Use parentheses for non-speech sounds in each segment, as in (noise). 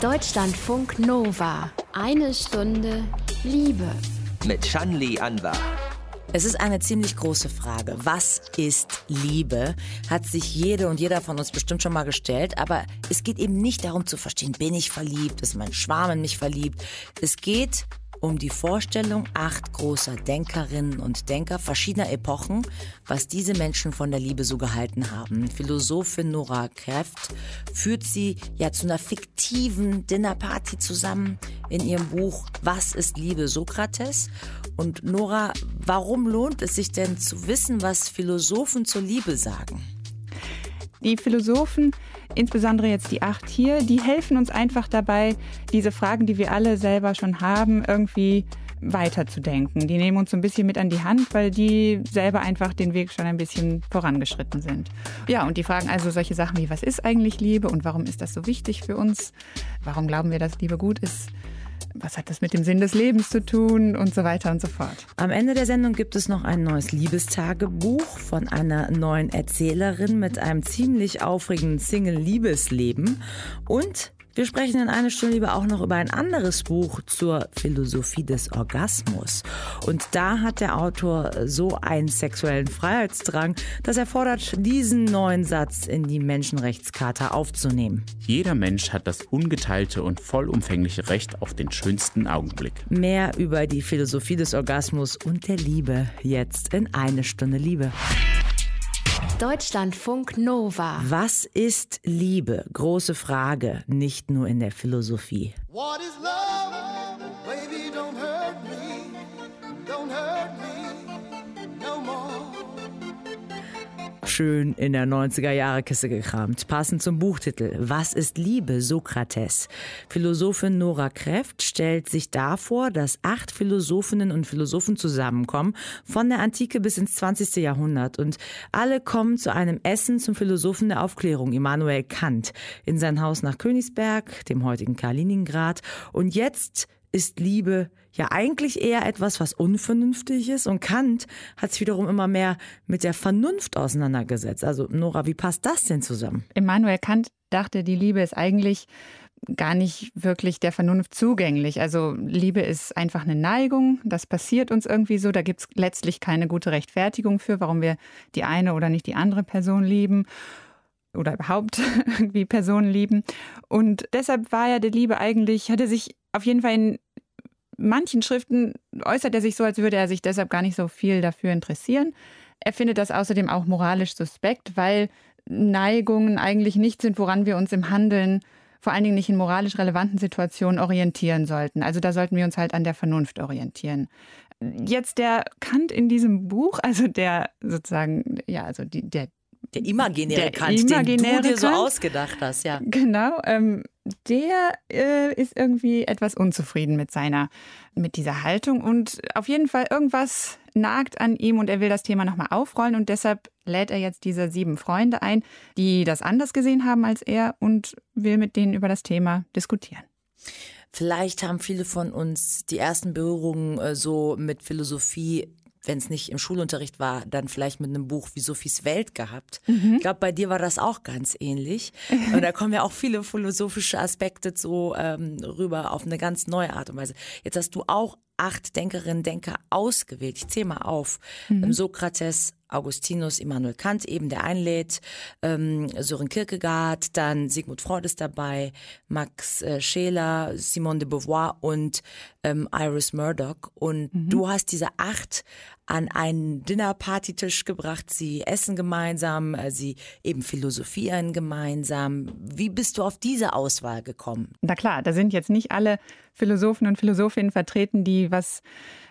Deutschlandfunk Nova. Eine Stunde Liebe. Mit Shanli Anwar. Es ist eine ziemlich große Frage. Was ist Liebe? Hat sich jede und jeder von uns bestimmt schon mal gestellt. Aber es geht eben nicht darum zu verstehen, bin ich verliebt, ist mein Schwarm in mich verliebt. Es geht um die Vorstellung acht großer Denkerinnen und Denker verschiedener Epochen, was diese Menschen von der Liebe so gehalten haben. Philosophin Nora Kräft führt sie ja zu einer fiktiven Dinnerparty zusammen in ihrem Buch Was ist Liebe Sokrates? Und Nora, warum lohnt es sich denn zu wissen, was Philosophen zur Liebe sagen? Die Philosophen, insbesondere jetzt die acht hier, die helfen uns einfach dabei, diese Fragen, die wir alle selber schon haben, irgendwie weiterzudenken. Die nehmen uns so ein bisschen mit an die Hand, weil die selber einfach den Weg schon ein bisschen vorangeschritten sind. Ja, und die fragen also solche Sachen wie, was ist eigentlich Liebe und warum ist das so wichtig für uns? Warum glauben wir, dass Liebe gut ist? Was hat das mit dem Sinn des Lebens zu tun und so weiter und so fort. Am Ende der Sendung gibt es noch ein neues Liebestagebuch von einer neuen Erzählerin mit einem ziemlich aufregenden Single-Liebesleben und wir sprechen in einer Stunde lieber auch noch über ein anderes Buch zur Philosophie des Orgasmus. Und da hat der Autor so einen sexuellen Freiheitsdrang, dass er fordert, diesen neuen Satz in die Menschenrechtscharta aufzunehmen. Jeder Mensch hat das ungeteilte und vollumfängliche Recht auf den schönsten Augenblick. Mehr über die Philosophie des Orgasmus und der Liebe jetzt in eine Stunde Liebe. Deutschlandfunk Nova. Was ist Liebe? Große Frage, nicht nur in der Philosophie. What is love? Baby, don't hurt me. Don't hurt me schön in der 90er-Jahre-Kiste gekramt. Passend zum Buchtitel Was ist Liebe, Sokrates? Philosophin Nora Kräft stellt sich davor, dass acht Philosophinnen und Philosophen zusammenkommen, von der Antike bis ins 20. Jahrhundert. Und alle kommen zu einem Essen zum Philosophen der Aufklärung, Immanuel Kant, in sein Haus nach Königsberg, dem heutigen Kaliningrad. Und jetzt ist Liebe ja eigentlich eher etwas, was unvernünftig ist. Und Kant hat sich wiederum immer mehr mit der Vernunft auseinandergesetzt. Also Nora, wie passt das denn zusammen? Immanuel Kant dachte, die Liebe ist eigentlich gar nicht wirklich der Vernunft zugänglich. Also Liebe ist einfach eine Neigung, das passiert uns irgendwie so, da gibt es letztlich keine gute Rechtfertigung für, warum wir die eine oder nicht die andere Person lieben oder überhaupt (laughs) irgendwie Personen lieben. Und deshalb war ja die Liebe eigentlich, hatte sich auf jeden Fall in manchen Schriften äußert er sich so, als würde er sich deshalb gar nicht so viel dafür interessieren. Er findet das außerdem auch moralisch suspekt, weil Neigungen eigentlich nicht sind, woran wir uns im Handeln, vor allen Dingen nicht in moralisch relevanten Situationen, orientieren sollten. Also da sollten wir uns halt an der Vernunft orientieren. Jetzt der Kant in diesem Buch, also der sozusagen, ja, also die, der der imaginäre der Kant, imaginäre den du dir so ausgedacht hast, ja. Genau, ähm, der äh, ist irgendwie etwas unzufrieden mit seiner, mit dieser Haltung und auf jeden Fall irgendwas nagt an ihm und er will das Thema nochmal aufrollen und deshalb lädt er jetzt diese sieben Freunde ein, die das anders gesehen haben als er und will mit denen über das Thema diskutieren. Vielleicht haben viele von uns die ersten Berührungen äh, so mit Philosophie wenn es nicht im Schulunterricht war, dann vielleicht mit einem Buch wie Sophies Welt gehabt. Mhm. Ich glaube, bei dir war das auch ganz ähnlich. (laughs) Und da kommen ja auch viele philosophische Aspekte so ähm, rüber auf eine ganz neue Art und Weise. Jetzt hast du auch acht Denkerinnen, Denker ausgewählt. Ich zähle mal auf. Mhm. Sokrates, Augustinus, Immanuel Kant eben, der einlädt, ähm, Sören Kierkegaard, dann Sigmund Freud ist dabei, Max äh, Scheler, Simone de Beauvoir und ähm, Iris Murdoch. Und mhm. du hast diese acht an einen Dinnerpartytisch gebracht. Sie essen gemeinsam, äh, sie eben philosophieren gemeinsam. Wie bist du auf diese Auswahl gekommen? Na klar, da sind jetzt nicht alle Philosophen und Philosophinnen vertreten, die was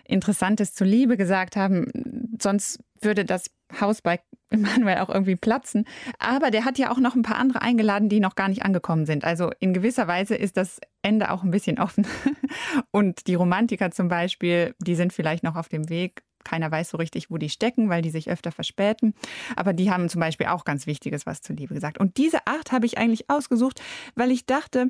Interessantes zur Liebe gesagt haben. Sonst würde das Haus bei (laughs) Emanuel auch irgendwie platzen. Aber der hat ja auch noch ein paar andere eingeladen, die noch gar nicht angekommen sind. Also in gewisser Weise ist das Ende auch ein bisschen offen. (laughs) Und die Romantiker zum Beispiel, die sind vielleicht noch auf dem Weg. Keiner weiß so richtig, wo die stecken, weil die sich öfter verspäten. Aber die haben zum Beispiel auch ganz Wichtiges was zur Liebe gesagt. Und diese acht habe ich eigentlich ausgesucht, weil ich dachte,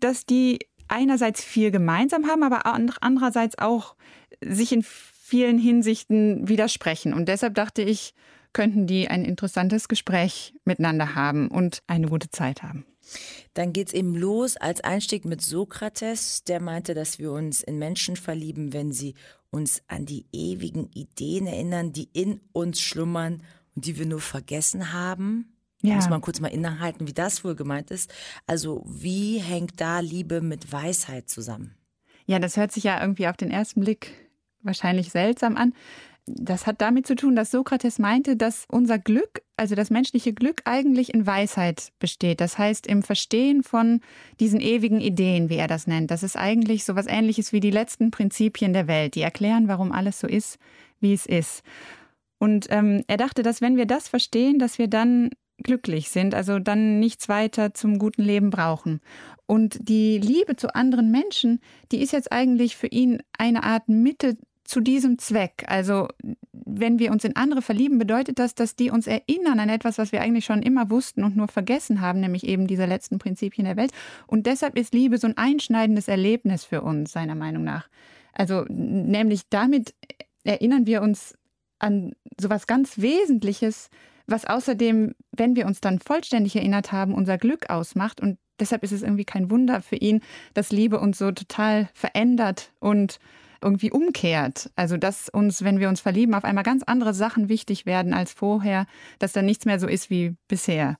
dass die einerseits viel gemeinsam haben, aber andererseits auch sich in vielen Hinsichten widersprechen. Und deshalb dachte ich, könnten die ein interessantes Gespräch miteinander haben und eine gute Zeit haben. Dann geht es eben los als Einstieg mit Sokrates, der meinte, dass wir uns in Menschen verlieben, wenn sie uns an die ewigen Ideen erinnern, die in uns schlummern und die wir nur vergessen haben. Ja. Muss man kurz mal innehalten, wie das wohl gemeint ist. Also wie hängt da Liebe mit Weisheit zusammen? Ja, das hört sich ja irgendwie auf den ersten Blick wahrscheinlich seltsam an. Das hat damit zu tun, dass Sokrates meinte, dass unser Glück, also das menschliche Glück eigentlich in Weisheit besteht. Das heißt im Verstehen von diesen ewigen Ideen, wie er das nennt. Das ist eigentlich so was ähnliches wie die letzten Prinzipien der Welt, die erklären, warum alles so ist, wie es ist. Und ähm, er dachte, dass wenn wir das verstehen, dass wir dann glücklich sind, also dann nichts weiter zum guten Leben brauchen. Und die Liebe zu anderen Menschen, die ist jetzt eigentlich für ihn eine Art Mitte zu diesem Zweck. Also wenn wir uns in andere verlieben, bedeutet das, dass die uns erinnern an etwas, was wir eigentlich schon immer wussten und nur vergessen haben, nämlich eben diese letzten Prinzipien der Welt. Und deshalb ist Liebe so ein einschneidendes Erlebnis für uns, seiner Meinung nach. Also nämlich damit erinnern wir uns an so was ganz Wesentliches, was außerdem, wenn wir uns dann vollständig erinnert haben, unser Glück ausmacht. Und deshalb ist es irgendwie kein Wunder für ihn, dass Liebe uns so total verändert und irgendwie umkehrt. Also, dass uns, wenn wir uns verlieben, auf einmal ganz andere Sachen wichtig werden als vorher, dass dann nichts mehr so ist wie bisher.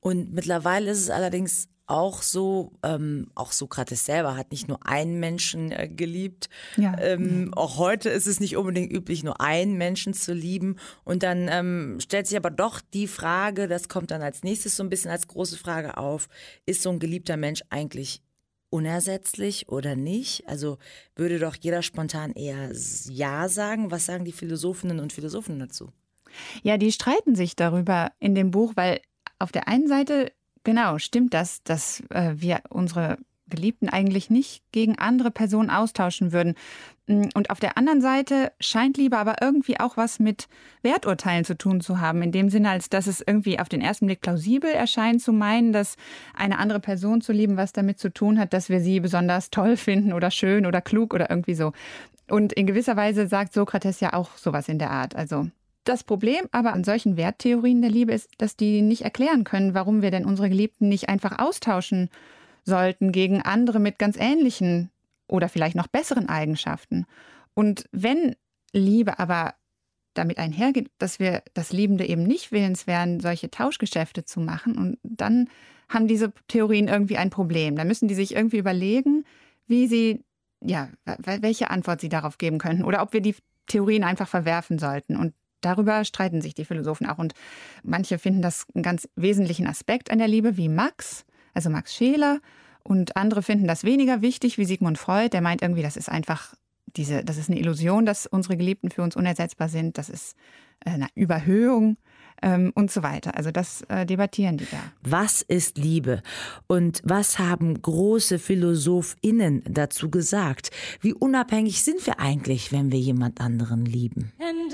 Und mittlerweile ist es allerdings auch so, ähm, auch Sokrates selber hat nicht nur einen Menschen äh, geliebt. Ja. Ähm, auch heute ist es nicht unbedingt üblich, nur einen Menschen zu lieben. Und dann ähm, stellt sich aber doch die Frage, das kommt dann als nächstes so ein bisschen als große Frage auf, ist so ein geliebter Mensch eigentlich unersetzlich oder nicht? Also würde doch jeder spontan eher Ja sagen. Was sagen die Philosophinnen und Philosophen dazu? Ja, die streiten sich darüber in dem Buch, weil auf der einen Seite Genau, stimmt das, dass äh, wir unsere Geliebten eigentlich nicht gegen andere Personen austauschen würden. Mm, und auf der anderen Seite scheint Liebe aber irgendwie auch was mit Werturteilen zu tun zu haben, in dem Sinne, als dass es irgendwie auf den ersten Blick plausibel erscheint zu meinen, dass eine andere Person zu lieben, was damit zu tun hat, dass wir sie besonders toll (laughs) finden oder schön oder klug oder irgendwie so. Und in gewisser Weise sagt Sokrates ja auch sowas in der Art. Also das Problem aber an solchen Werttheorien der Liebe ist, dass die nicht erklären können, warum wir denn unsere Geliebten nicht einfach austauschen sollten gegen andere mit ganz ähnlichen oder vielleicht noch besseren Eigenschaften. Und wenn Liebe aber damit einhergeht, dass wir das Liebende eben nicht willens wären, solche Tauschgeschäfte zu machen, und dann haben diese Theorien irgendwie ein Problem. Da müssen die sich irgendwie überlegen, wie sie, ja, welche Antwort sie darauf geben könnten oder ob wir die Theorien einfach verwerfen sollten. Und Darüber streiten sich die Philosophen auch. Und manche finden das einen ganz wesentlichen Aspekt an der Liebe, wie Max, also Max Scheler. Und andere finden das weniger wichtig, wie Sigmund Freud. Der meint irgendwie, das ist einfach diese, das ist eine Illusion, dass unsere Geliebten für uns unersetzbar sind. Das ist äh, eine Überhöhung ähm, und so weiter. Also das äh, debattieren die da. Was ist Liebe? Und was haben große PhilosophInnen dazu gesagt? Wie unabhängig sind wir eigentlich, wenn wir jemand anderen lieben? And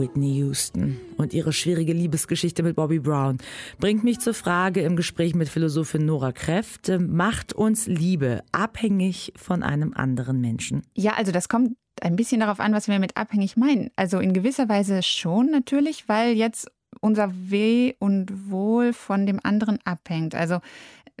Whitney Houston und ihre schwierige Liebesgeschichte mit Bobby Brown bringt mich zur Frage im Gespräch mit Philosophin Nora Kräft, macht uns Liebe abhängig von einem anderen Menschen? Ja, also das kommt ein bisschen darauf an, was wir mit abhängig meinen. Also in gewisser Weise schon natürlich, weil jetzt unser Weh und Wohl von dem anderen abhängt. Also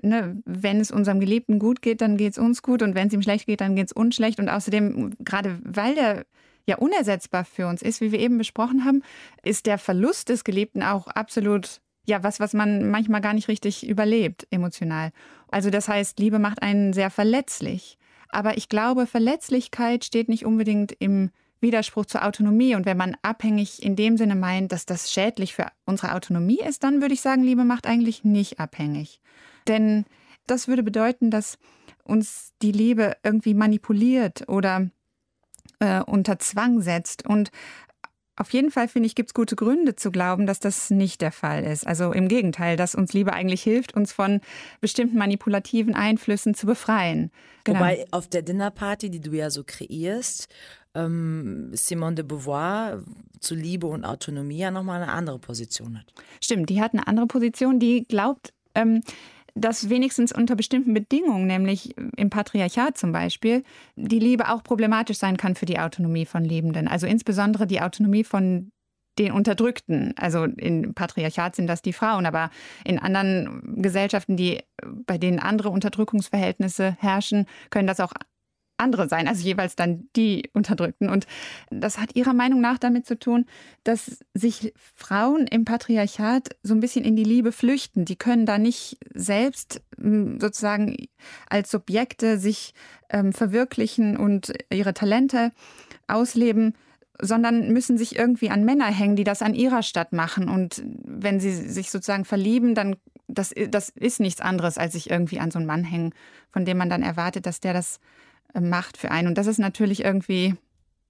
ne, wenn es unserem Geliebten gut geht, dann geht es uns gut und wenn es ihm schlecht geht, dann geht es uns schlecht. Und außerdem, gerade weil der ja unersetzbar für uns ist, wie wir eben besprochen haben, ist der Verlust des Geliebten auch absolut ja was, was man manchmal gar nicht richtig überlebt emotional. Also das heißt, Liebe macht einen sehr verletzlich. Aber ich glaube, Verletzlichkeit steht nicht unbedingt im Widerspruch zur Autonomie. Und wenn man abhängig in dem Sinne meint, dass das schädlich für unsere Autonomie ist, dann würde ich sagen, Liebe macht eigentlich nicht abhängig. Denn das würde bedeuten, dass uns die Liebe irgendwie manipuliert oder äh, unter Zwang setzt. Und auf jeden Fall, finde ich, gibt es gute Gründe zu glauben, dass das nicht der Fall ist. Also im Gegenteil, dass uns Liebe eigentlich hilft, uns von bestimmten manipulativen Einflüssen zu befreien. Genau. Wobei auf der Dinnerparty, die du ja so kreierst, ähm, Simone de Beauvoir zu Liebe und Autonomie ja nochmal eine andere Position hat. Stimmt, die hat eine andere Position, die glaubt, ähm, dass wenigstens unter bestimmten Bedingungen, nämlich im Patriarchat zum Beispiel, die Liebe auch problematisch sein kann für die Autonomie von Lebenden. Also insbesondere die Autonomie von den Unterdrückten. Also im Patriarchat sind das die Frauen, aber in anderen Gesellschaften, die, bei denen andere Unterdrückungsverhältnisse herrschen, können das auch andere sein, also jeweils dann die Unterdrückten. Und das hat ihrer Meinung nach damit zu tun, dass sich Frauen im Patriarchat so ein bisschen in die Liebe flüchten. Die können da nicht selbst hm, sozusagen als Subjekte sich ähm, verwirklichen und ihre Talente ausleben sondern müssen sich irgendwie an Männer hängen, die das an ihrer Stadt machen. Und wenn sie sich sozusagen verlieben, dann das, das ist nichts anderes, als sich irgendwie an so einen Mann hängen, von dem man dann erwartet, dass der das macht für einen. Und das ist natürlich irgendwie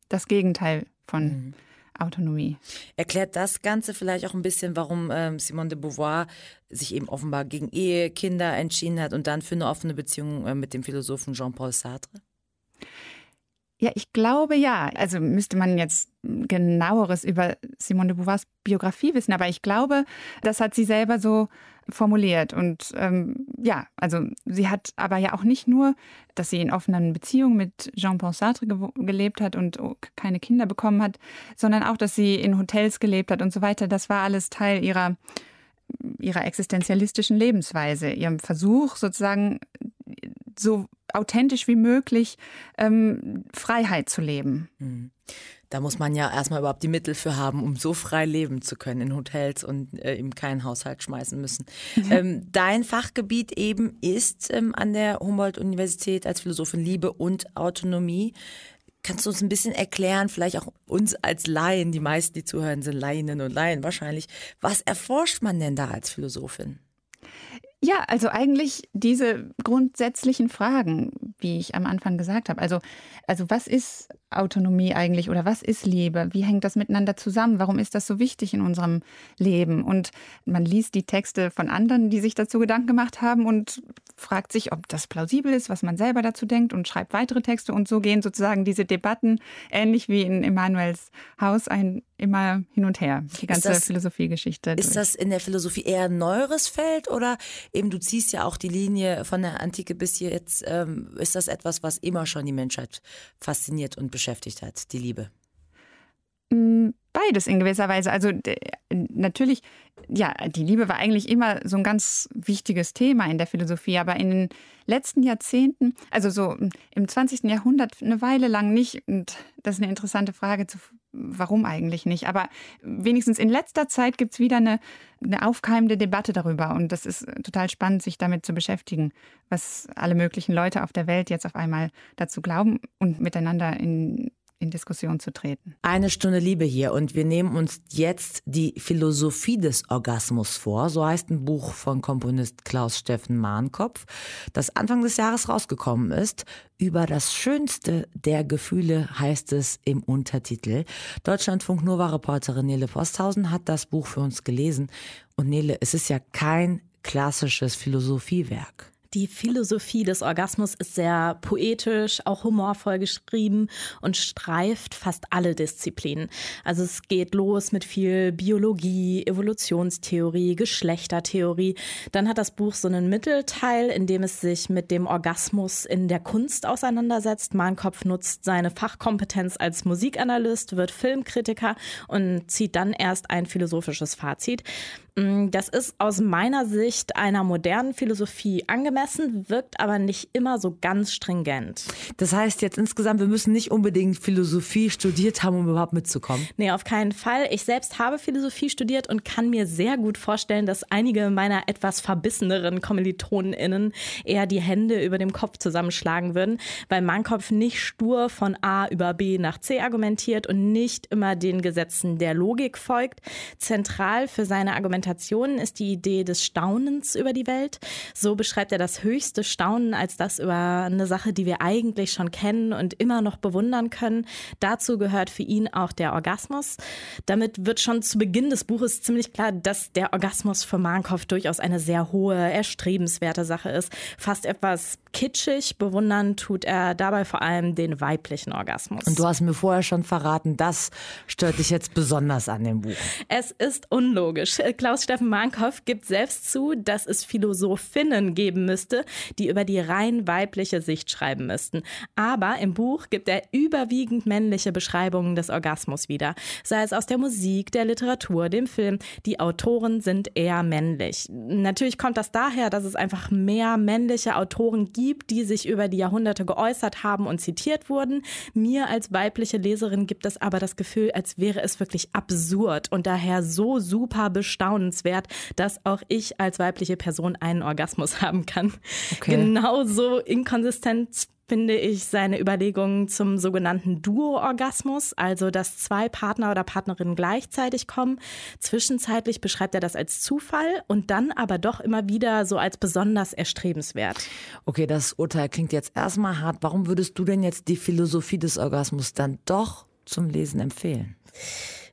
das Gegenteil von mhm. Autonomie. Erklärt das Ganze vielleicht auch ein bisschen, warum ähm, Simone de Beauvoir sich eben offenbar gegen Ehe, Kinder entschieden hat und dann für eine offene Beziehung äh, mit dem Philosophen Jean-Paul Sartre? Ja, ich glaube ja. Also müsste man jetzt genaueres über Simone de Beauvoirs Biografie wissen, aber ich glaube, das hat sie selber so formuliert. Und ähm, ja, also sie hat aber ja auch nicht nur, dass sie in offenen Beziehungen mit Jean-Paul Sartre ge gelebt hat und keine Kinder bekommen hat, sondern auch, dass sie in Hotels gelebt hat und so weiter. Das war alles Teil ihrer ihrer existenzialistischen Lebensweise, ihrem Versuch sozusagen so authentisch wie möglich ähm, Freiheit zu leben. Mhm. Da muss man ja erstmal überhaupt die Mittel für haben, um so frei leben zu können in Hotels und äh, eben keinen Haushalt schmeißen müssen. (laughs) Ähm, dein Fachgebiet eben ist ähm, an der Humboldt-Universität als Philosophin Liebe und Autonomie. Kannst du uns ein bisschen erklären, vielleicht auch uns als Laien, die meisten, die zuhören, sind Laieninnen und Laien wahrscheinlich, was erforscht man denn da als Philosophin? Ja, also eigentlich diese grundsätzlichen Fragen, wie ich am Anfang gesagt habe. Also, also was ist Autonomie eigentlich oder was ist Liebe? Wie hängt das miteinander zusammen? Warum ist das so wichtig in unserem Leben? Und man liest die Texte von anderen, die sich dazu Gedanken gemacht haben und fragt sich, ob das plausibel ist, was man selber dazu denkt und schreibt weitere Texte. Und so gehen sozusagen diese Debatten ähnlich wie in Emanuels Haus ein, immer hin und her. Die ganze Philosophiegeschichte. Ist das in der Philosophie eher ein neueres Feld oder eben du ziehst ja auch die Linie von der Antike bis hier jetzt, ähm, ist das etwas, was immer schon die Menschheit fasziniert und beschäftigt hat, die Liebe? Beides in gewisser Weise. Also natürlich, ja, die Liebe war eigentlich immer so ein ganz wichtiges Thema in der Philosophie, aber in den letzten Jahrzehnten, also so im 20. Jahrhundert eine Weile lang nicht. Und das ist eine interessante Frage, warum eigentlich nicht. Aber wenigstens in letzter Zeit gibt es wieder eine, eine aufkeimende Debatte darüber. Und das ist total spannend, sich damit zu beschäftigen, was alle möglichen Leute auf der Welt jetzt auf einmal dazu glauben und miteinander in in Diskussion zu treten. Eine Stunde Liebe hier und wir nehmen uns jetzt die Philosophie des Orgasmus vor. So heißt ein Buch von Komponist Klaus Steffen Mahnkopf, das Anfang des Jahres rausgekommen ist. Über das Schönste der Gefühle heißt es im Untertitel. Deutschlandfunk Nova-Reporterin Nele Posthausen hat das Buch für uns gelesen. Und Nele, es ist ja kein klassisches Philosophiewerk. Die Philosophie des Orgasmus ist sehr poetisch, auch humorvoll geschrieben und streift fast alle Disziplinen. Also es geht los mit viel Biologie, Evolutionstheorie, Geschlechtertheorie. Dann hat das Buch so einen Mittelteil, in dem es sich mit dem Orgasmus in der Kunst auseinandersetzt. Mahnkopf nutzt seine Fachkompetenz als Musikanalyst, wird Filmkritiker und zieht dann erst ein philosophisches Fazit. Mm, das ist aus meiner Sicht einer modernen Philosophie angemessen, wirkt aber nicht immer so ganz stringent. Das heißt jetzt insgesamt, wir müssen nicht unbedingt Philosophie studiert haben, um überhaupt mitzukommen. Nee, auf keinen Fall. Ich selbst habe Philosophie studiert und kann mir sehr gut vorstellen, dass einige meiner etwas verbisseneren KommilitonInnen eher die Hände über dem Kopf zusammenschlagen würden, weil mein Kopf nicht stur von A über B nach C argumentiert und nicht immer den Gesetzen der Logik folgt. Zentral für seine Argumentation Argumentationen ist die Idee des Staunens über die Welt. So beschreibt er das das höchste Staunen als das über eine Sache, die wir eigentlich schon kennen und immer noch bewundern können. Dazu gehört für ihn auch der Orgasmus. Damit wird schon zu Beginn des Buches ziemlich klar, dass der Orgasmus für Markov durchaus eine sehr hohe, erstrebenswerte Sache ist. Fast etwas kitschig. Bewundern tut er dabei vor allem den weiblichen Orgasmus. Und du hast mir vorher schon verraten, das stört dich jetzt besonders an dem Buch. Es ist unlogisch. Klaus-Steffen Markov gibt selbst zu, dass es Philosophinnen geben müsste, die über die rein weibliche Sicht schreiben müssten. Aber im Buch gibt er überwiegend männliche Beschreibungen des Orgasmus wieder. Sei es aus der Musik, der Literatur, dem Film. Die Autoren sind eher männlich. Natürlich kommt das daher, dass es einfach mehr männliche Autoren gibt, die sich über die Jahrhunderte geäußert haben und zitiert wurden. Mir als weibliche Leserin gibt es aber das Gefühl, als wäre es wirklich absurd und daher so super bestaunenswert, dass auch ich als weibliche Person einen Orgasmus (laughs) haben kann. Okay. Genauso inkonsistent finde ich seine Überlegungen zum sogenannten Duo-Orgasmus, also dass zwei Partner oder Partnerinnen gleichzeitig kommen. Zwischenzeitlich beschreibt er das als Zufall und dann aber doch immer wieder so als besonders erstrebenswert. Okay, das Urteil klingt jetzt erstmal hart. Warum würdest du denn jetzt die Philosophie des Orgasmus dann doch zum Lesen empfehlen?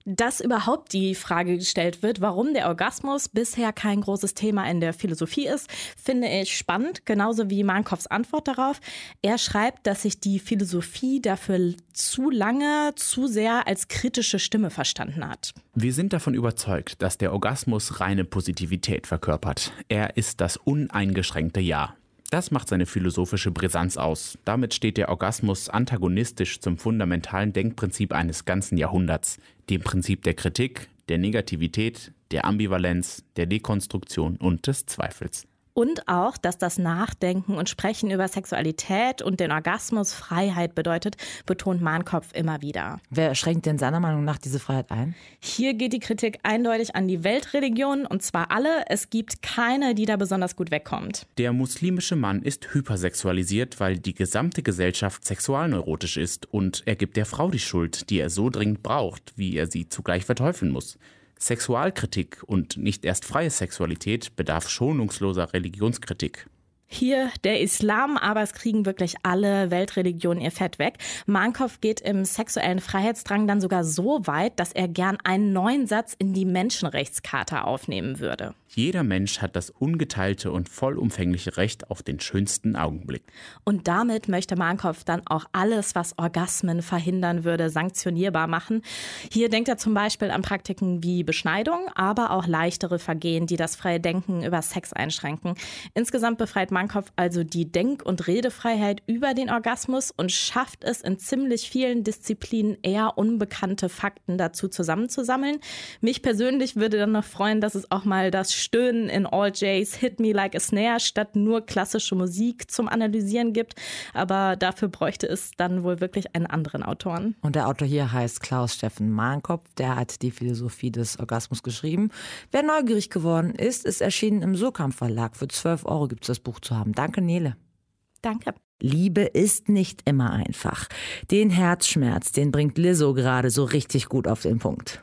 Dass überhaupt die Frage gestellt wird, warum der Orgasmus bisher kein großes Thema in der Philosophie ist, finde ich spannend, genauso wie Mankovs Antwort darauf. Er schreibt, dass sich die Philosophie dafür zu lange, zu sehr als kritische Stimme verstanden hat. Wir sind davon überzeugt, dass der Orgasmus reine Positivität verkörpert. Er ist das uneingeschränkte Ja. Das macht seine philosophische Brisanz aus. Damit steht der Orgasmus antagonistisch zum fundamentalen Denkprinzip eines ganzen Jahrhunderts, dem Prinzip der Kritik, der Negativität, der Ambivalenz, der Dekonstruktion und des Zweifels. Und auch, dass das Nachdenken und Sprechen über Sexualität und den Orgasmus Freiheit bedeutet, betont Mahnkopf immer wieder. Wer schränkt denn seiner Meinung nach diese Freiheit ein? Hier geht die Kritik eindeutig an die Weltreligionen und zwar alle. Es gibt keine, die da besonders gut wegkommt. Der muslimische Mann ist hypersexualisiert, weil die gesamte Gesellschaft sexualneurotisch ist und er gibt der Frau die Schuld, die er so dringend braucht, wie er sie zugleich verteufeln muss. Sexualkritik und nicht erst freie Sexualität bedarf schonungsloser Religionskritik. Hier der Islam, aber es kriegen wirklich alle Weltreligionen ihr Fett weg. Markov geht im sexuellen Freiheitsdrang dann sogar so weit, dass er gern einen neuen Satz in die Menschenrechtscharta aufnehmen würde. Jeder Mensch hat das ungeteilte und vollumfängliche Recht auf den schönsten Augenblick. Und damit möchte Markov dann auch alles, was Orgasmen verhindern würde, sanktionierbar machen. Hier denkt er zum Beispiel an Praktiken wie Beschneidung, aber auch leichtere Vergehen, die das freie Denken über Sex einschränken. Insgesamt befreit Markov also die Denk- und Redefreiheit über den Orgasmus und schafft es in ziemlich vielen Disziplinen eher unbekannte Fakten dazu zusammenzusammeln. Mich persönlich würde dann noch freuen, dass es auch mal das Stöhnen in All Jays Hit Me Like a Snare statt nur klassische Musik zum Analysieren gibt. Aber dafür bräuchte es dann wohl wirklich einen anderen Autoren. Und der Autor hier heißt Klaus Steffen Mahnkopf. Der hat die Philosophie des Orgasmus geschrieben. Wer neugierig geworden ist, ist erschienen im Surkamp Verlag. Für 12 Euro gibt es das Buch zu haben. Danke, Nele. Danke. Liebe ist nicht immer einfach. Den Herzschmerz, den bringt Lizzo gerade so richtig gut auf den Punkt.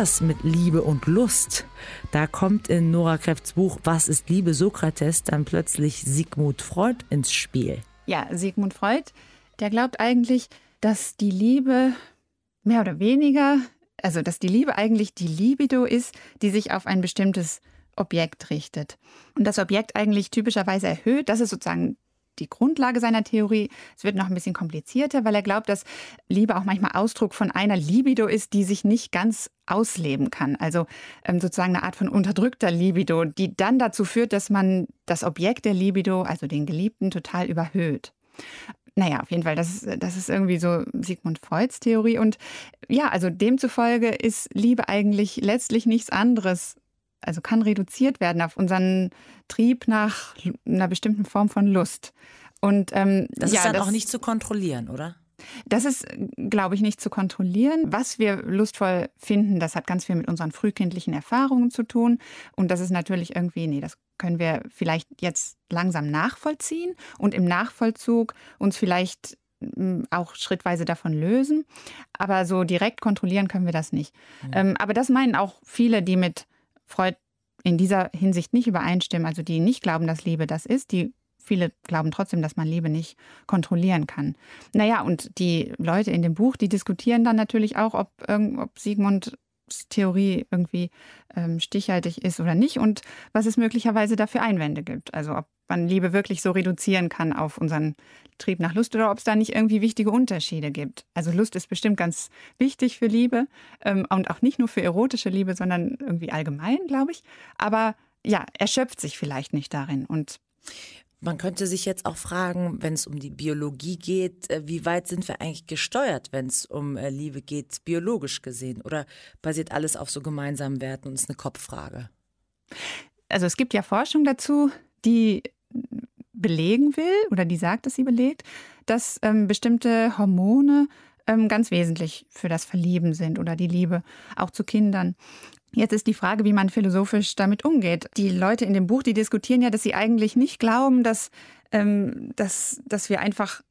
Das mit Liebe und Lust? Da kommt in Nora Kräfts Buch Was ist Liebe Sokrates dann plötzlich Sigmund Freud ins Spiel. Ja, Sigmund Freud, der glaubt eigentlich, dass die Liebe mehr oder weniger, also dass die Liebe eigentlich die Libido ist, die sich auf ein bestimmtes Objekt richtet. Und das Objekt eigentlich typischerweise erhöht, das ist sozusagen die Grundlage seiner Theorie. Es wird noch ein bisschen komplizierter, weil er glaubt, dass Liebe auch manchmal Ausdruck von einer Libido ist, die sich nicht ganz ausleben kann. Also ähm, sozusagen eine Art von unterdrückter Libido, die dann dazu führt, dass man das Objekt der Libido, also den Geliebten, total überhöht. Naja, auf jeden Fall, das ist, das ist irgendwie so Sigmund Freuds Theorie. Und ja, also demzufolge ist Liebe eigentlich letztlich nichts anderes also kann reduziert werden auf unseren Trieb nach einer bestimmten Form von Lust. Und ähm, das ja, ist dann das, auch nicht zu kontrollieren, oder? Das ist, glaube ich, nicht zu kontrollieren. Was wir lustvoll finden, das hat ganz viel mit unseren frühkindlichen Erfahrungen zu tun. Und das ist natürlich irgendwie, nee, das können wir vielleicht jetzt langsam nachvollziehen und im Nachvollzug uns vielleicht mm, auch schrittweise davon lösen. Aber so direkt kontrollieren können wir das nicht. Mhm. Ähm, aber das meinen auch viele, die mit Freud in dieser Hinsicht nicht übereinstimmen, also die nicht glauben, dass Liebe das ist, die viele glauben trotzdem, dass man Liebe nicht kontrollieren kann. Naja, und die Leute in dem Buch, die diskutieren dann natürlich auch, ob, ob Sigmund Theorie irgendwie ähm, stichhaltig ist oder nicht und was es möglicherweise dafür Einwände gibt. Also ob man Liebe wirklich so reduzieren kann auf unseren Trieb nach Lust oder ob es da nicht irgendwie wichtige Unterschiede gibt. Also Lust ist bestimmt ganz wichtig für Liebe ähm, und auch nicht nur für erotische Liebe, sondern irgendwie allgemein, glaube ich. Aber ja, erschöpft sich vielleicht nicht darin und man könnte sich jetzt auch fragen, wenn es um die Biologie geht, äh, wie weit sind wir eigentlich gesteuert, wenn es um äh, Liebe geht, biologisch gesehen? Oder basiert alles auf so gemeinsamen Werten und ist eine Kopffrage? Also es gibt ja Forschung dazu, die belegen will oder die sagt, dass sie belegt, dass ähm, bestimmte Hormone ähm, ganz wesentlich für das Verlieben sind oder die Liebe auch zu Kindern. Jetzt ist die Frage, wie man philosophisch damit umgeht. Die Leute in dem Buch, die diskutieren ja, dass sie eigentlich nicht glauben, dass, ähm, dass, dass wir einfach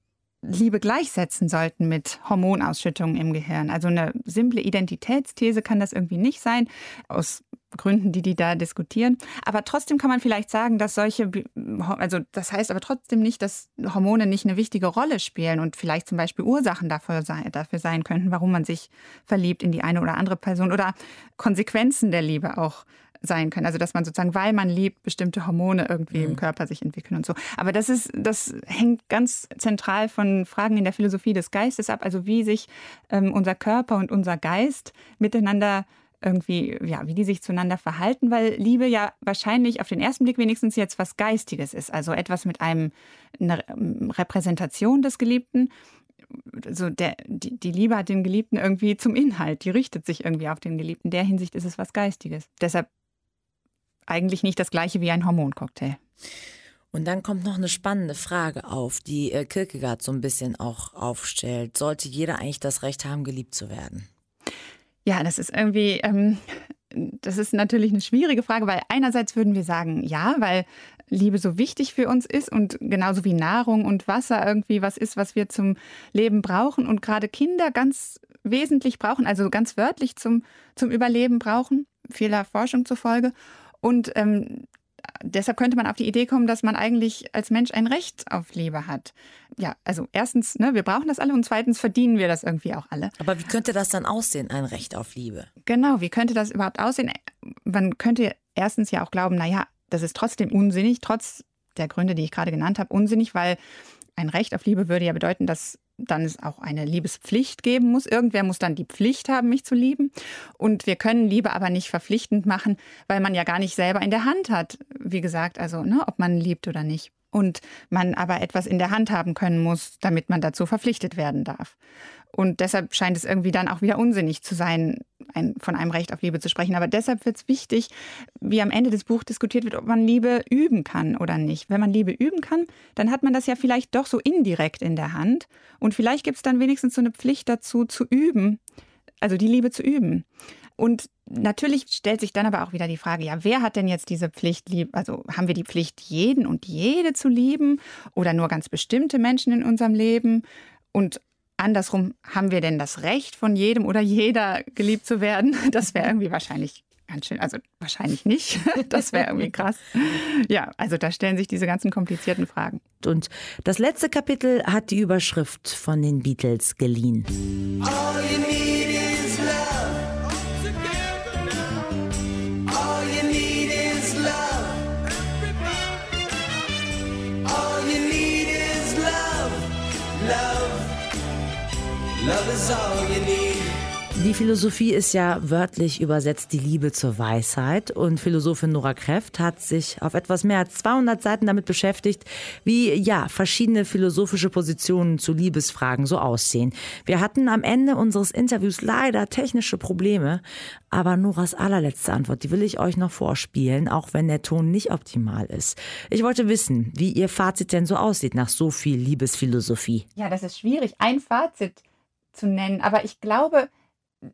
Liebe gleichsetzen sollten mit Hormonausschüttungen im Gehirn. Also eine simple Identitätsthese kann das irgendwie nicht sein, aus Gründen, die die da diskutieren. Aber trotzdem kann man vielleicht sagen, dass solche, also das heißt aber trotzdem nicht, dass Hormone nicht eine wichtige Rolle spielen und vielleicht zum Beispiel Ursachen dafür sein, dafür sein könnten, warum man sich verliebt in die eine oder andere Person oder Konsequenzen der Liebe auch sein können. Also dass man sozusagen, weil man liebt, bestimmte Hormone irgendwie mhm. im Körper sich entwickeln und so. Aber das ist, das hängt ganz zentral von Fragen in der Philosophie des Geistes ab, also wie sich ähm, unser Körper und unser Geist miteinander irgendwie, ja, wie die sich zueinander verhalten, weil Liebe ja wahrscheinlich auf den ersten Blick wenigstens jetzt was Geistiges ist, also etwas mit einem, einer ähm, Repräsentation des Geliebten. Also der, die, die Liebe hat den Geliebten irgendwie zum Inhalt, die richtet sich irgendwie auf den Geliebten. In der Hinsicht ist es was Geistiges. Deshalb eigentlich nicht das gleiche wie ein Hormoncocktail. Und dann kommt noch eine spannende Frage auf, die äh, Kierkegaard so ein bisschen auch aufstellt. Sollte jeder eigentlich das Recht haben, geliebt zu werden? Ja, das ist irgendwie, ähm, das ist natürlich eine schwierige Frage, weil einerseits würden wir sagen, ja, weil Liebe so wichtig für uns ist und genauso wie Nahrung und Wasser irgendwie was ist, was wir zum Leben brauchen und gerade Kinder ganz wesentlich brauchen, also ganz wörtlich zum, zum Überleben brauchen, vieler Forschung zufolge. Und ähm, deshalb könnte man auf die Idee kommen, dass man eigentlich als Mensch ein Recht auf Liebe hat. Ja, also erstens, ne, wir brauchen das alle und zweitens verdienen wir das irgendwie auch alle. Aber wie könnte das dann aussehen, ein Recht auf Liebe? Genau, wie könnte das überhaupt aussehen? Man könnte erstens ja auch glauben, naja, das ist trotzdem unsinnig, trotz der Gründe, die ich gerade genannt habe, unsinnig, weil ein Recht auf Liebe würde ja bedeuten, dass dann es auch eine Liebespflicht geben muss. Irgendwer muss dann die Pflicht haben, mich zu lieben. Und wir können Liebe aber nicht verpflichtend machen, weil man ja gar nicht selber in der Hand hat, wie gesagt, also ne, ob man liebt oder nicht und man aber etwas in der Hand haben können muss, damit man dazu verpflichtet werden darf. Und deshalb scheint es irgendwie dann auch wieder unsinnig zu sein, ein, von einem Recht auf Liebe zu sprechen. Aber deshalb wird es wichtig, wie am Ende des Buches diskutiert wird, ob man Liebe üben kann oder nicht. Wenn man Liebe üben kann, dann hat man das ja vielleicht doch so indirekt in der Hand. Und vielleicht gibt es dann wenigstens so eine Pflicht dazu, zu üben, also die Liebe zu üben. Und natürlich stellt sich dann aber auch wieder die Frage, ja, wer hat denn jetzt diese Pflicht, lieb, also haben wir die Pflicht, jeden und jede zu lieben oder nur ganz bestimmte Menschen in unserem Leben? Und andersrum, haben wir denn das Recht, von jedem oder jeder geliebt zu werden? (laughs) Das wäre irgendwie wahrscheinlich ganz schön, also wahrscheinlich nicht. (laughs) Das wäre irgendwie krass. Ja, also da stellen sich diese ganzen komplizierten Fragen. Und das letzte Kapitel hat die Überschrift von den Beatles geliehen. All you need Die Philosophie ist ja wörtlich übersetzt die Liebe zur Weisheit und Philosophin Nora Kräft hat sich auf etwas mehr als 200 Seiten damit beschäftigt, wie ja verschiedene philosophische Positionen zu Liebesfragen so aussehen. Wir hatten am Ende unseres Interviews leider technische Probleme, aber Noras allerletzte Antwort, die will ich euch noch vorspielen, auch wenn der Ton nicht optimal ist. Ich wollte wissen, wie ihr Fazit denn so aussieht nach so viel Liebesphilosophie. Ja, das ist schwierig, ein Fazit zu nennen, aber ich glaube,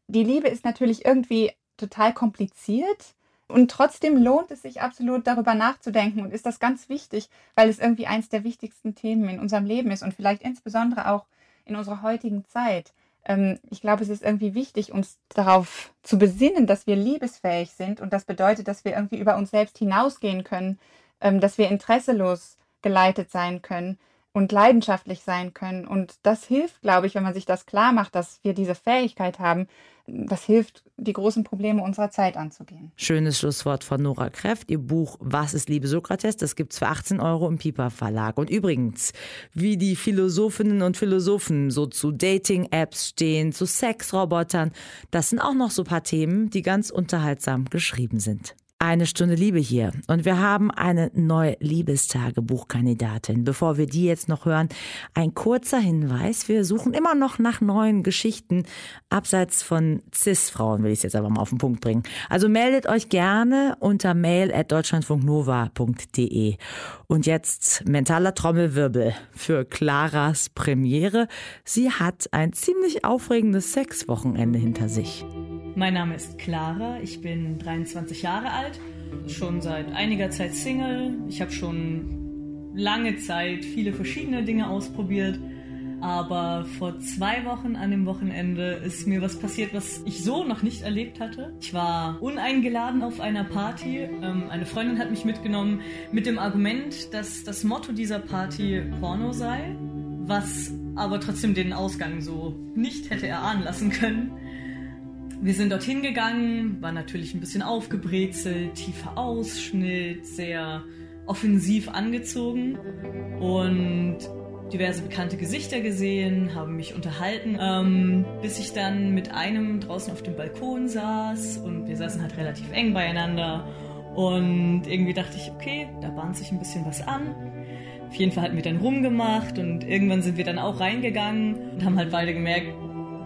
die Liebe ist natürlich irgendwie total kompliziert. Und trotzdem lohnt es sich absolut darüber nachzudenken und ist das ganz wichtig, weil es irgendwie eins der wichtigsten Themen in unserem Leben ist und vielleicht insbesondere auch in unserer heutigen Zeit. Ähm, ich glaube, es ist irgendwie wichtig, uns darauf zu besinnen, dass wir liebesfähig sind und das bedeutet, dass wir irgendwie über uns selbst hinausgehen können, ähm, dass wir interesselos geleitet sein können und leidenschaftlich sein können. Und das hilft, glaube ich, wenn man sich das klar macht, dass wir diese Fähigkeit haben, das hilft, die großen Probleme unserer Zeit anzugehen. Schönes Schlusswort von Nora Kräft. Ihr Buch Was ist Liebe Sokrates? Das gibt's für 18 Euro im Piper Verlag. Und übrigens, wie die Philosophinnen und Philosophen so zu Dating-Apps stehen, zu Sexrobotern, das sind auch noch so paar Themen, die ganz unterhaltsam geschrieben sind. Eine Stunde Liebe hier. Und wir haben eine neue Liebestagebuchkandidatin. Bevor wir die jetzt noch hören, ein kurzer Hinweis. Wir suchen immer noch nach neuen Geschichten, abseits von Cis-Frauen, will ich es jetzt aber mal auf den Punkt bringen. Also meldet euch gerne unter mail at deutschlandfunknova.de. Und jetzt mentaler Trommelwirbel für Claras Premiere. Sie hat ein ziemlich aufregendes Sexwochenende hinter sich. Mein Name ist Clara, ich bin 23 Jahre alt, schon seit einiger Zeit Single. Ich habe schon lange Zeit viele verschiedene Dinge ausprobiert, aber vor zwei Wochen an dem Wochenende ist mir was passiert, was ich so noch nicht erlebt hatte. Ich war uneingeladen auf einer Party. Ähm, eine Freundin hat mich mitgenommen mit dem Argument, dass das Motto dieser Party Porno sei, was aber trotzdem den Ausgang so nicht hätte erahnen lassen können. Wir sind dorthin gegangen, war natürlich ein bisschen aufgebrezelt, tiefer Ausschnitt, sehr offensiv angezogen und diverse bekannte Gesichter gesehen, haben mich unterhalten, ähm, bis ich dann mit einem draußen auf dem Balkon saß und wir saßen halt relativ eng beieinander und irgendwie dachte ich, okay, da bahnt sich ein bisschen was an. Auf jeden Fall hatten wir dann rumgemacht und irgendwann sind wir dann auch reingegangen und haben halt beide gemerkt,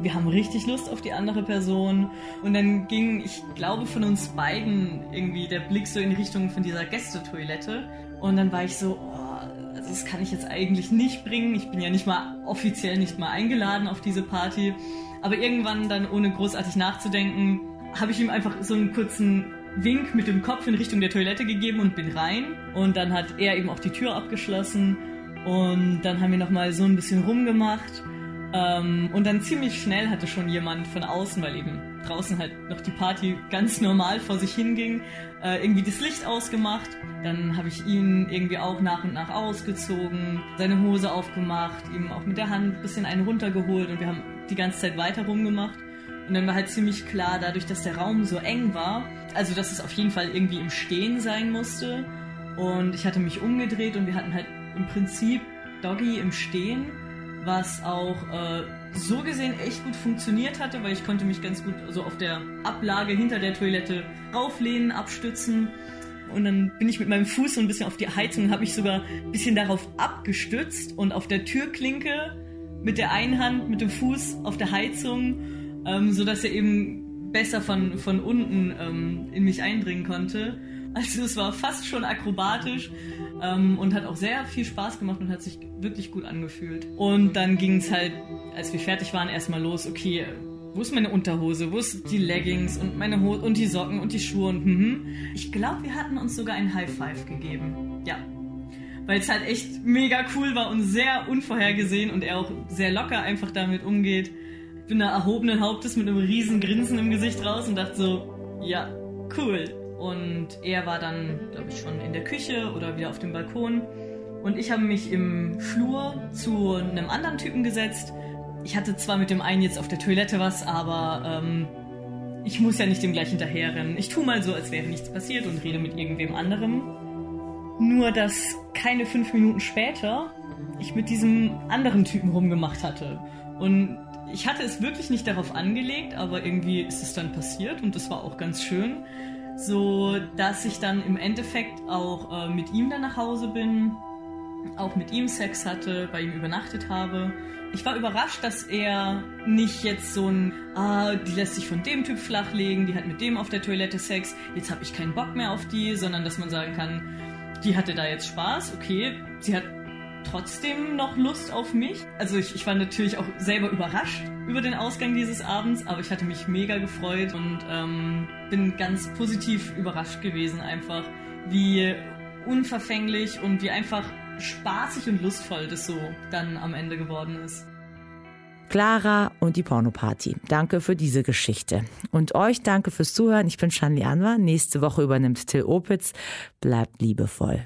wir haben richtig Lust auf die andere Person. Und dann ging, ich glaube, von uns beiden irgendwie der Blick so in Richtung von dieser Gästetoilette. Und dann war ich so, oh, also das kann ich jetzt eigentlich nicht bringen. Ich bin ja nicht mal offiziell nicht mal eingeladen auf diese Party. Aber irgendwann dann, ohne großartig nachzudenken, habe ich ihm einfach so einen kurzen Wink mit dem Kopf in Richtung der Toilette gegeben und bin rein. Und dann hat er eben auch die Tür abgeschlossen. Und dann haben wir nochmal so ein bisschen rumgemacht. Ähm, und dann ziemlich schnell hatte schon jemand von außen, weil eben draußen halt noch die Party ganz normal vor sich hinging, äh, irgendwie das Licht ausgemacht. Dann habe ich ihn irgendwie auch nach und nach ausgezogen, seine Hose aufgemacht, ihm auch mit der Hand ein bisschen einen runtergeholt und wir haben die ganze Zeit weiter rumgemacht. Und dann war halt ziemlich klar, dadurch, dass der Raum so eng war, also dass es auf jeden Fall irgendwie im Stehen sein musste. Und ich hatte mich umgedreht und wir hatten halt im Prinzip Doggy im Stehen was auch äh, so gesehen echt gut funktioniert hatte, weil ich konnte mich ganz gut so auf der Ablage hinter der Toilette rauflehnen, abstützen. Und dann bin ich mit meinem Fuß so ein bisschen auf die Heizung habe mich sogar ein bisschen darauf abgestützt und auf der Türklinke mit der einen Hand, mit dem Fuß auf der Heizung, ähm, sodass er eben besser von, von unten ähm, in mich eindringen konnte. Also es war fast schon akrobatisch ähm, und hat auch sehr viel Spaß gemacht und hat sich wirklich gut angefühlt. Und dann ging es halt, als wir fertig waren, erstmal los, okay, wo ist meine Unterhose, wo ist die Leggings und meine Hose und die Socken und die Schuhe und hm, hm. Ich glaube, wir hatten uns sogar ein High Five gegeben. Ja. Weil es halt echt mega cool war und sehr unvorhergesehen und er auch sehr locker einfach damit umgeht. Ich bin da erhobenen Hauptes mit einem riesen Grinsen im Gesicht raus und dachte so, ja, cool. Und er war dann, glaube ich, schon in der Küche oder wieder auf dem Balkon. Und ich habe mich im Flur zu einem anderen Typen gesetzt. Ich hatte zwar mit dem einen jetzt auf der Toilette was, aber ähm, ich muss ja nicht dem gleich hinterherrennen. Ich tue mal so, als wäre nichts passiert und rede mit irgendwem anderem. Nur, dass keine fünf Minuten später ich mit diesem anderen Typen rumgemacht hatte. Und Ich hatte es wirklich nicht darauf angelegt, aber irgendwie ist es dann passiert und das war auch ganz schön. So, dass ich dann im Endeffekt auch äh, mit ihm dann nach Hause bin, auch mit ihm Sex hatte, bei ihm übernachtet habe. Ich war überrascht, dass er nicht jetzt so ein, ah, die lässt sich von dem Typ flachlegen, die hat mit dem auf der Toilette Sex, jetzt habe ich keinen Bock mehr auf die, sondern dass man sagen kann, die hatte da jetzt Spaß, okay, sie hat trotzdem noch Lust auf mich. Also ich, ich war natürlich auch selber überrascht über den Ausgang dieses Abends, aber ich hatte mich mega gefreut und ähm, bin ganz positiv überrascht gewesen einfach, wie unverfänglich und wie einfach spaßig und lustvoll das so dann am Ende geworden ist. Clara und die Pornoparty. Danke für diese Geschichte. Und euch danke fürs Zuhören. Ich bin Shanli Anwar. Nächste Woche übernimmt Till Opitz. Bleibt liebevoll.